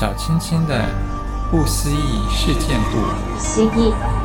小青青的不思议事件簿。思议。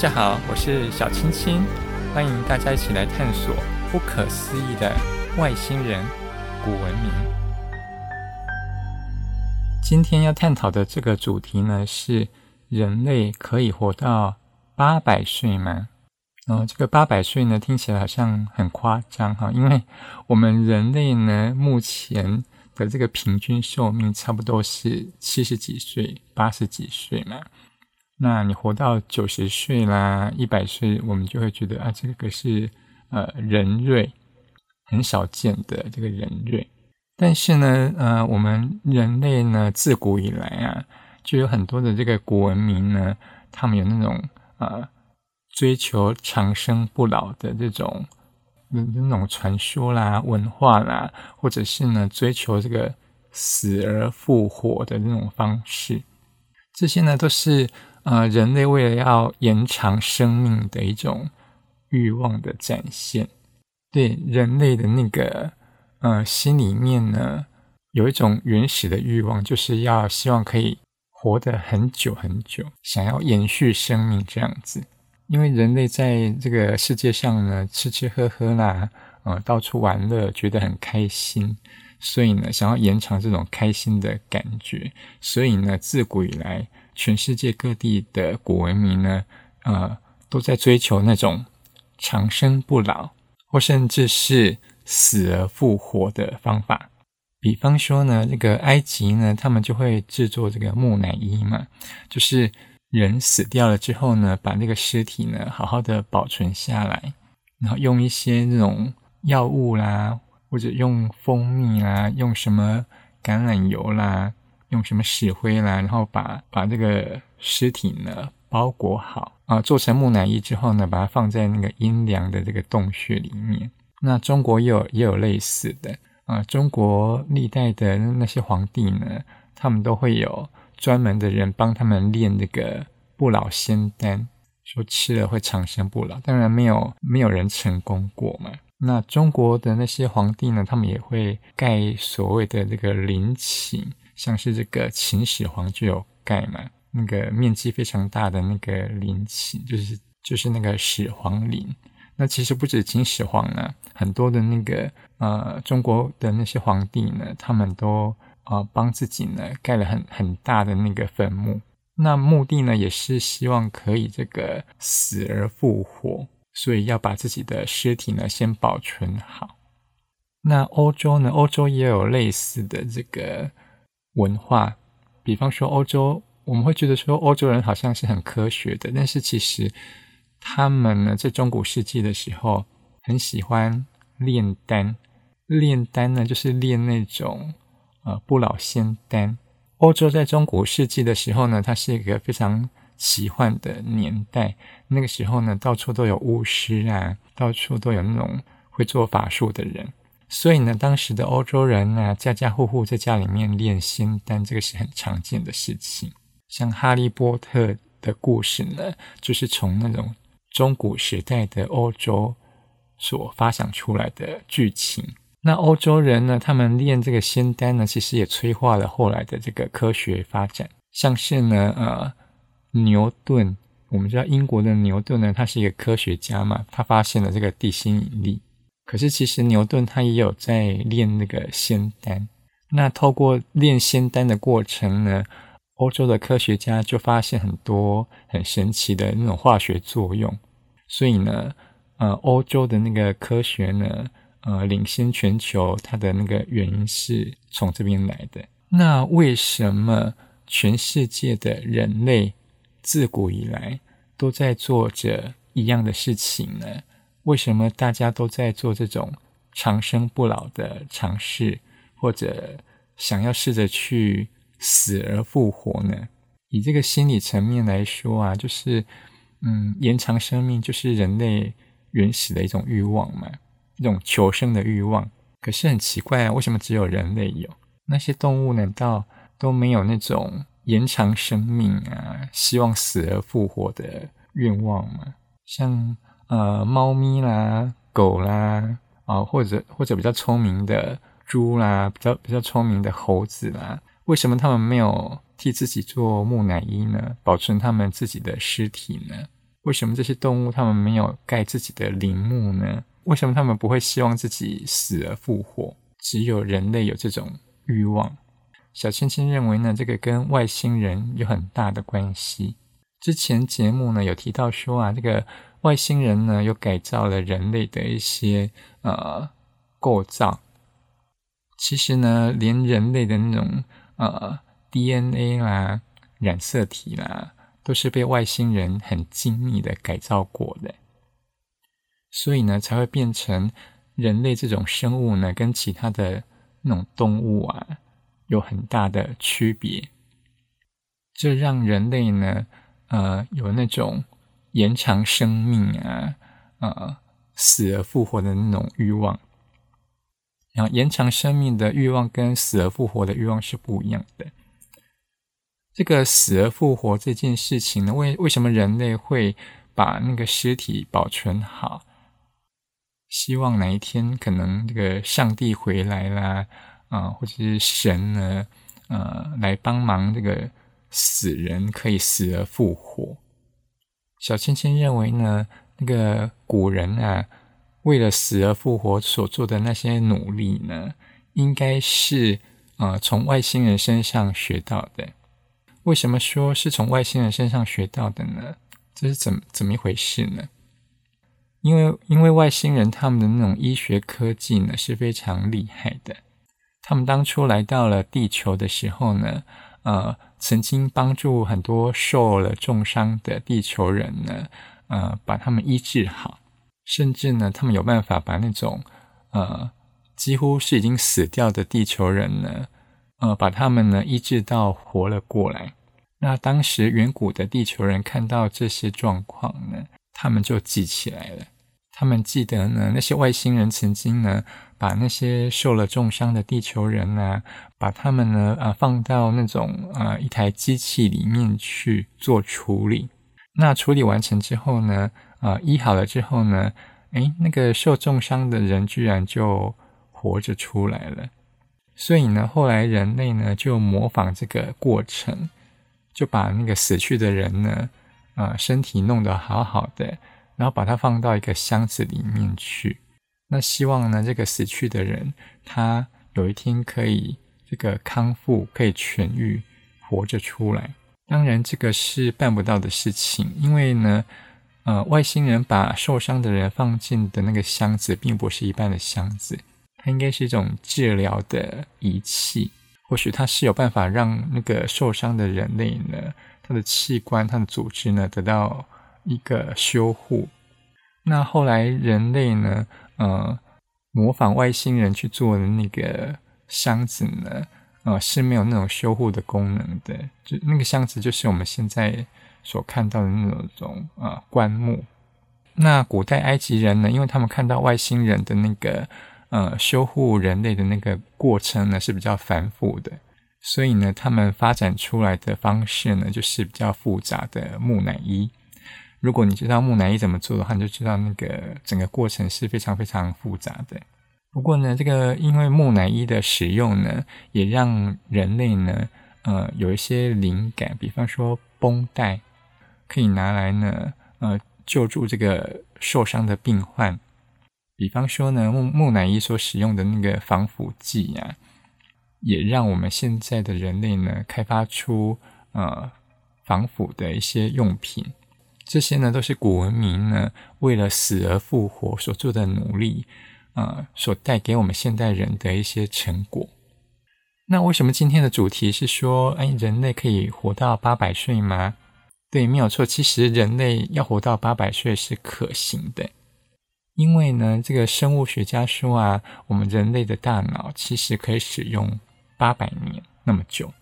大家好，我是小青青，欢迎大家一起来探索不可思议的外星人古文明。今天要探讨的这个主题呢，是人类可以活到八百岁吗？哦，这个八百岁呢，听起来好像很夸张哈，因为我们人类呢，目前的这个平均寿命差不多是七十几岁、八十几岁嘛。那你活到九十岁啦，一百岁，我们就会觉得啊，这个是呃人瑞，很少见的这个人瑞。但是呢，呃，我们人类呢，自古以来啊，就有很多的这个古文明呢，他们有那种呃追求长生不老的这种那种传说啦、文化啦，或者是呢追求这个死而复活的那种方式，这些呢都是。呃，人类为了要延长生命的一种欲望的展现，对人类的那个呃心里面呢，有一种原始的欲望，就是要希望可以活得很久很久，想要延续生命这样子。因为人类在这个世界上呢，吃吃喝喝啦，呃，到处玩乐，觉得很开心，所以呢，想要延长这种开心的感觉，所以呢，自古以来。全世界各地的古文明呢，呃，都在追求那种长生不老，或甚至是死而复活的方法。比方说呢，这个埃及呢，他们就会制作这个木乃伊嘛，就是人死掉了之后呢，把那个尸体呢好好的保存下来，然后用一些那种药物啦，或者用蜂蜜啦，用什么橄榄油啦。用什么石灰啦，然后把把这个尸体呢包裹好啊，做成木乃伊之后呢，把它放在那个阴凉的这个洞穴里面。那中国也有也有类似的啊，中国历代的那些皇帝呢，他们都会有专门的人帮他们炼这个不老仙丹，说吃了会长生不老。当然没有没有人成功过嘛。那中国的那些皇帝呢，他们也会盖所谓的这个陵寝。像是这个秦始皇就有盖嘛，那个面积非常大的那个陵寝，就是就是那个始皇陵。那其实不止秦始皇呢，很多的那个呃中国的那些皇帝呢，他们都呃帮自己呢盖了很很大的那个坟墓。那目的呢也是希望可以这个死而复活，所以要把自己的尸体呢先保存好。那欧洲呢，欧洲也有类似的这个。文化，比方说欧洲，我们会觉得说欧洲人好像是很科学的，但是其实他们呢，在中古世纪的时候很喜欢炼丹。炼丹呢，就是炼那种呃不老仙丹。欧洲在中古世纪的时候呢，它是一个非常奇幻的年代。那个时候呢，到处都有巫师啊，到处都有那种会做法术的人。所以呢，当时的欧洲人啊，家家户户在家里面炼仙丹，这个是很常见的事情。像《哈利波特》的故事呢，就是从那种中古时代的欧洲所发想出来的剧情。那欧洲人呢，他们炼这个仙丹呢，其实也催化了后来的这个科学发展。像是呢，呃，牛顿，我们知道英国的牛顿呢，他是一个科学家嘛，他发现了这个地心引力。可是，其实牛顿他也有在练那个仙丹。那透过练仙丹的过程呢，欧洲的科学家就发现很多很神奇的那种化学作用。所以呢，呃，欧洲的那个科学呢，呃，领先全球，它的那个原因是从这边来的。那为什么全世界的人类自古以来都在做着一样的事情呢？为什么大家都在做这种长生不老的尝试，或者想要试着去死而复活呢？以这个心理层面来说啊，就是嗯，延长生命就是人类原始的一种欲望嘛，一种求生的欲望。可是很奇怪啊，为什么只有人类有？那些动物难道都没有那种延长生命啊，希望死而复活的愿望吗？像呃，猫咪啦、狗啦，啊、或者或者比较聪明的猪啦，比较比较聪明的猴子啦，为什么他们没有替自己做木乃伊呢？保存他们自己的尸体呢？为什么这些动物他们没有盖自己的陵墓呢？为什么他们不会希望自己死而复活？只有人类有这种欲望。小千千认为呢，这个跟外星人有很大的关系。之前节目呢有提到说啊，这个外星人呢又改造了人类的一些呃构造。其实呢，连人类的那种呃 DNA 啦、染色体啦，都是被外星人很精密的改造过的。所以呢，才会变成人类这种生物呢，跟其他的那种动物啊有很大的区别。这让人类呢。呃，有那种延长生命啊，呃，死而复活的那种欲望。然后，延长生命的欲望跟死而复活的欲望是不一样的。这个死而复活这件事情呢，为为什么人类会把那个尸体保存好？希望哪一天可能这个上帝回来啦，啊、或者是神呢，呃，来帮忙这个。死人可以死而复活。小千千认为呢，那个古人啊，为了死而复活所做的那些努力呢，应该是呃从外星人身上学到的。为什么说是从外星人身上学到的呢？这是怎么怎么一回事呢？因为因为外星人他们的那种医学科技呢是非常厉害的。他们当初来到了地球的时候呢，呃。曾经帮助很多受了重伤的地球人呢，呃，把他们医治好，甚至呢，他们有办法把那种呃几乎是已经死掉的地球人呢，呃，把他们呢医治到活了过来。那当时远古的地球人看到这些状况呢，他们就记起来了。他们记得呢，那些外星人曾经呢，把那些受了重伤的地球人呢，把他们呢，啊，放到那种啊一台机器里面去做处理。那处理完成之后呢，啊，医好了之后呢，诶，那个受重伤的人居然就活着出来了。所以呢，后来人类呢就模仿这个过程，就把那个死去的人呢，啊，身体弄得好好的。然后把它放到一个箱子里面去，那希望呢，这个死去的人他有一天可以这个康复，可以痊愈，活着出来。当然，这个是办不到的事情，因为呢，呃，外星人把受伤的人放进的那个箱子，并不是一般的箱子，它应该是一种治疗的仪器。或许它是有办法让那个受伤的人类呢，他的器官、他的组织呢，得到。一个修护，那后来人类呢，呃，模仿外星人去做的那个箱子呢，呃，是没有那种修护的功能的。就那个箱子，就是我们现在所看到的那种呃棺木。那古代埃及人呢，因为他们看到外星人的那个呃修护人类的那个过程呢是比较繁复的，所以呢，他们发展出来的方式呢，就是比较复杂的木乃伊。如果你知道木乃伊怎么做的话，你就知道那个整个过程是非常非常复杂的。不过呢，这个因为木乃伊的使用呢，也让人类呢，呃，有一些灵感。比方说，绷带可以拿来呢，呃，救助这个受伤的病患。比方说呢，木木乃伊所使用的那个防腐剂呀，也让我们现在的人类呢，开发出呃防腐的一些用品。这些呢，都是古文明呢为了死而复活所做的努力，呃，所带给我们现代人的一些成果。那为什么今天的主题是说，哎，人类可以活到八百岁吗？对，没有错。其实人类要活到八百岁是可行的，因为呢，这个生物学家说啊，我们人类的大脑其实可以使用八百年那么久。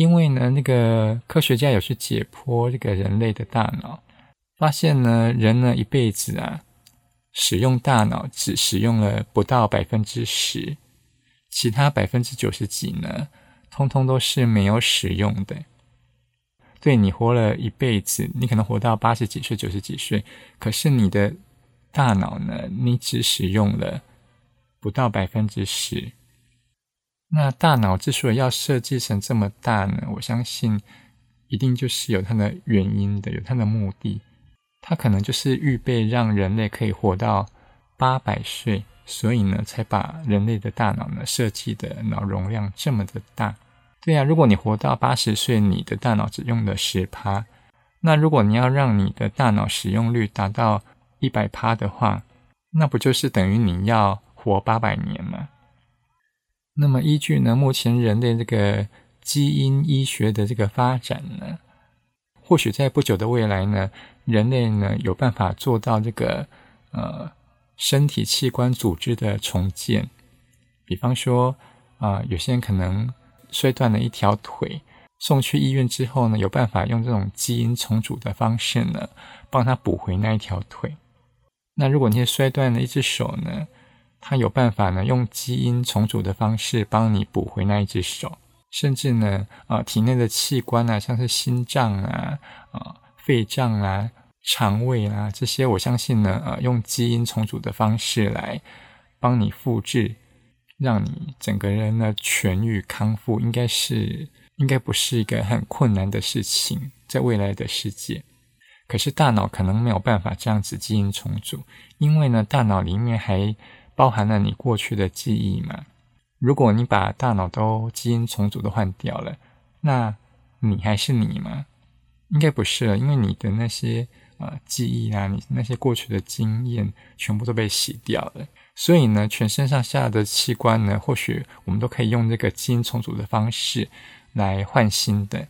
因为呢，那个科学家有去解剖这个人类的大脑，发现呢，人呢一辈子啊，使用大脑只使用了不到百分之十，其他百分之九十几呢，通通都是没有使用的。对，你活了一辈子，你可能活到八十几岁、九十几岁，可是你的大脑呢，你只使用了不到百分之十。那大脑之所以要设计成这么大呢，我相信一定就是有它的原因的，有它的目的。它可能就是预备让人类可以活到八百岁，所以呢，才把人类的大脑呢设计的脑容量这么的大。对呀，如果你活到八十岁，你的大脑只用了十趴，那如果你要让你的大脑使用率达到一百趴的话，那不就是等于你要活八百年吗？那么，依据呢，目前人类这个基因医学的这个发展呢，或许在不久的未来呢，人类呢有办法做到这个呃身体器官组织的重建。比方说啊、有些人可能摔断了一条腿，送去医院之后呢，有办法用这种基因重组的方式呢，帮他补回那一条腿。那如果你摔断了一只手呢，他有办法呢，用基因重组的方式帮你补回那一只手，甚至呢，啊、体内的器官啊，像是心脏啊、啊、肺脏啊、肠胃啊这些，我相信呢，呃，用基因重组的方式来帮你复制，让你整个人呢痊愈康复，应该是应该不是一个很困难的事情，在未来的世界。可是大脑可能没有办法这样子基因重组，因为呢，大脑里面还包含了你过去的记忆嘛？如果你把大脑都基因重组都换掉了，那你还是你吗？应该不是了，因为你的那些呃记忆啊，你那些过去的经验全部都被洗掉了。所以呢，全身上下的器官呢，或许我们都可以用这个基因重组的方式来换新的，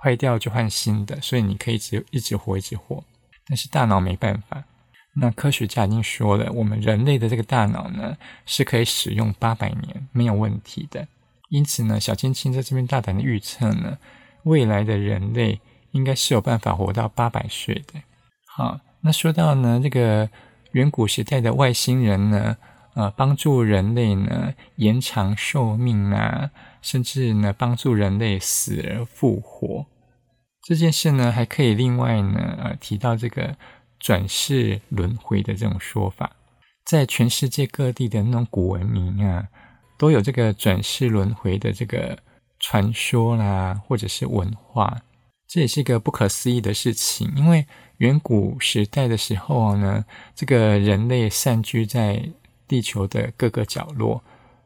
坏掉就换新的。所以你可以一直一直活，一直活。但是大脑没办法。那科学家已经说了，我们人类的这个大脑呢，是可以使用八百年没有问题的。因此呢，小青青在这边大胆的预测呢，未来的人类应该是有办法活到八百岁的。好，那说到呢，这个远古时代的外星人呢，呃，帮助人类呢延长寿命啊，甚至呢帮助人类死而复活这件事呢，还可以另外呢，呃，提到这个。转世轮回的这种说法，在全世界各地的那种古文明啊，都有这个转世轮回的这个传说啦，或者是文化。这也是一个不可思议的事情，因为远古时代的时候呢，这个人类散居在地球的各个角落，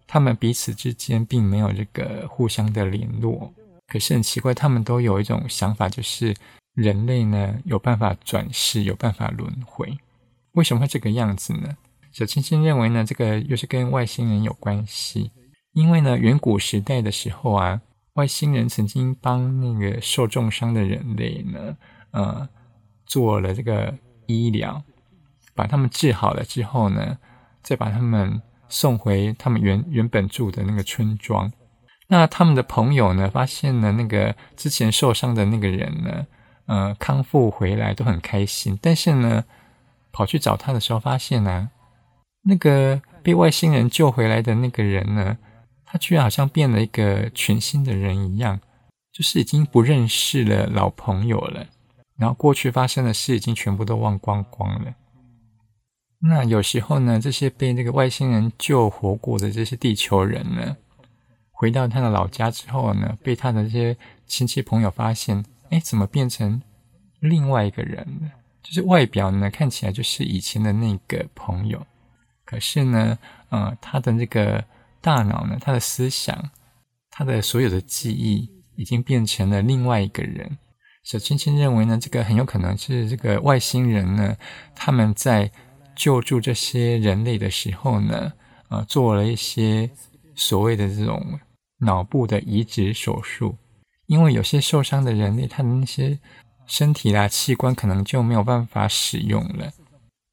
他们彼此之间并没有这个互相的联络。可是很奇怪，他们都有一种想法，就是。人类呢，有办法转世，有办法轮回，为什么会这个样子呢？小青青认为呢，这个又是跟外星人有关系。因为呢，远古时代的时候啊，外星人曾经帮那个受重伤的人类呢，呃，做了这个医疗，把他们治好了之后呢，再把他们送回他们原原本住的那个村庄。那他们的朋友呢，发现了那个之前受伤的那个人呢。呃，康复回来都很开心，但是呢，跑去找他的时候，发现呢、那个被外星人救回来的那个人呢，他居然好像变了一个全新的人一样，就是已经不认识了老朋友了，然后过去发生的事已经全部都忘光光了。那有时候呢，这些被那个外星人救活过的这些地球人呢，回到他的老家之后呢，被他的这些亲戚朋友发现。哎，怎么变成另外一个人了？就是外表呢，看起来就是以前的那个朋友，可是呢，呃，他的那个大脑呢，他的思想，他的所有的记忆，已经变成了另外一个人。小青青认为呢，这个很有可能是这个外星人呢，他们在救助这些人类的时候呢，呃，做了一些所谓的这种脑部的移植手术。因为有些受伤的人类，他的那些身体啦、器官可能就没有办法使用了，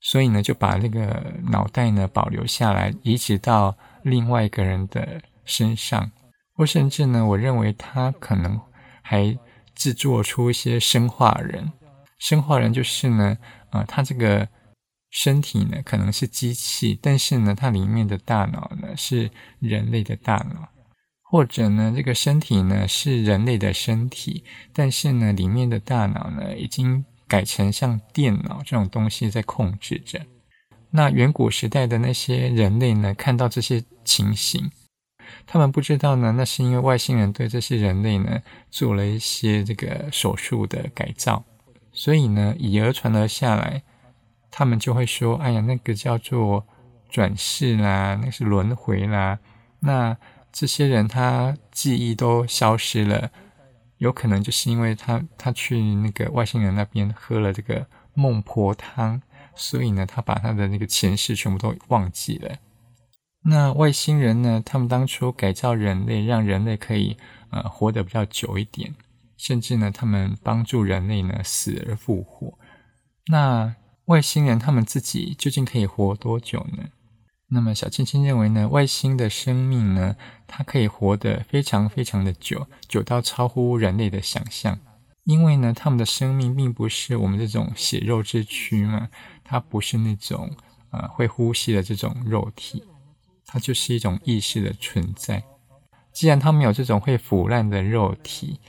所以呢，就把那个脑袋呢保留下来，移植到另外一个人的身上，或甚至呢，我认为他可能还制作出一些生化人，生化人就是呢，啊、呃，他这个身体呢可能是机器，但是呢，它里面的大脑呢是人类的大脑，或者呢，这个身体呢是人类的身体，但是呢，里面的大脑呢已经改成像电脑这种东西在控制着。那远古时代的那些人类呢，看到这些情形，他们不知道呢，那是因为外星人对这些人类呢做了一些这个手术的改造，所以呢，以讹传讹下来，他们就会说：“哎呀，那个叫做转世啦，那是轮回啦。”那这些人他记忆都消失了，有可能就是因为他他去那个外星人那边喝了这个孟婆汤。所以呢，他把他的那个前世全部都忘记了。那外星人呢？他们当初改造人类，让人类可以呃活得比较久一点，甚至呢，他们帮助人类呢死而复活。那外星人他们自己究竟可以活多久呢？那么小青青认为呢，外星的生命呢，它可以活得非常非常的久，久到超乎人类的想象。因为呢，他们的生命并不是我们这种血肉之躯嘛，它不是那种呃会呼吸的这种肉体，它就是一种意识的存在。既然他们有这种会腐烂的肉体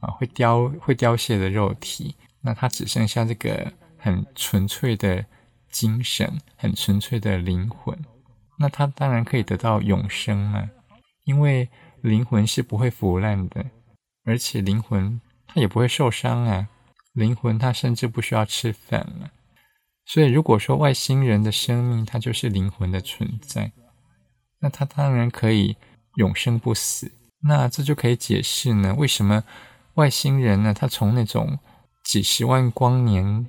啊，会凋会凋谢的肉体，那它只剩下这个很纯粹的精神，很纯粹的灵魂。那他当然可以得到永生嘛，因为灵魂是不会腐烂的，而且灵魂。他也不会受伤啊，灵魂他甚至不需要吃饭了。所以，如果说外星人的生命它就是灵魂的存在，那他当然可以永生不死。那这就可以解释呢，为什么外星人呢，他从那种几十万光年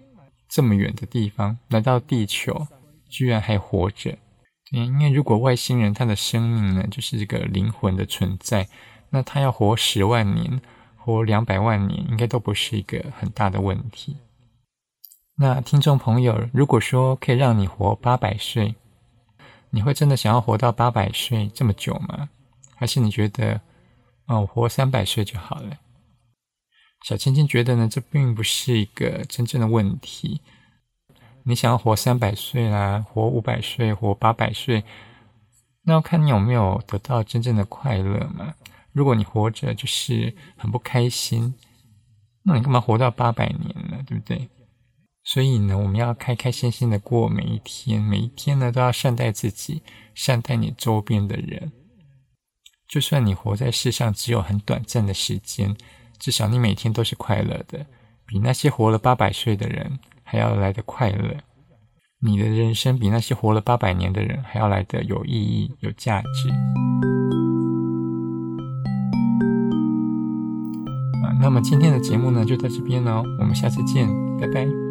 这么远的地方来到地球，居然还活着？对，因为如果外星人他的生命呢，就是这个灵魂的存在，那他要活十万年。活两百万年应该都不是一个很大的问题。那听众朋友，如果说可以让你活八百岁，你会真的想要活到八百岁这么久吗？还是你觉得，哦，我活三百岁就好了？小青青觉得呢，这并不是一个真正的问题。你想要活三百岁啦，活五百岁，活八百岁，那要看你有没有得到真正的快乐嘛。如果你活着就是很不开心，那你干嘛活到八百年呢？对不对？所以呢，我们要开开心心的过每一天，每一天呢都要善待自己，善待你周边的人。就算你活在世上只有很短暂的时间，至少你每天都是快乐的，比那些活了八百岁的人还要来的快乐。你的人生比那些活了八百年的人还要来的有意义、有价值。那么今天的节目呢，就到这边了，我们下次见，拜拜。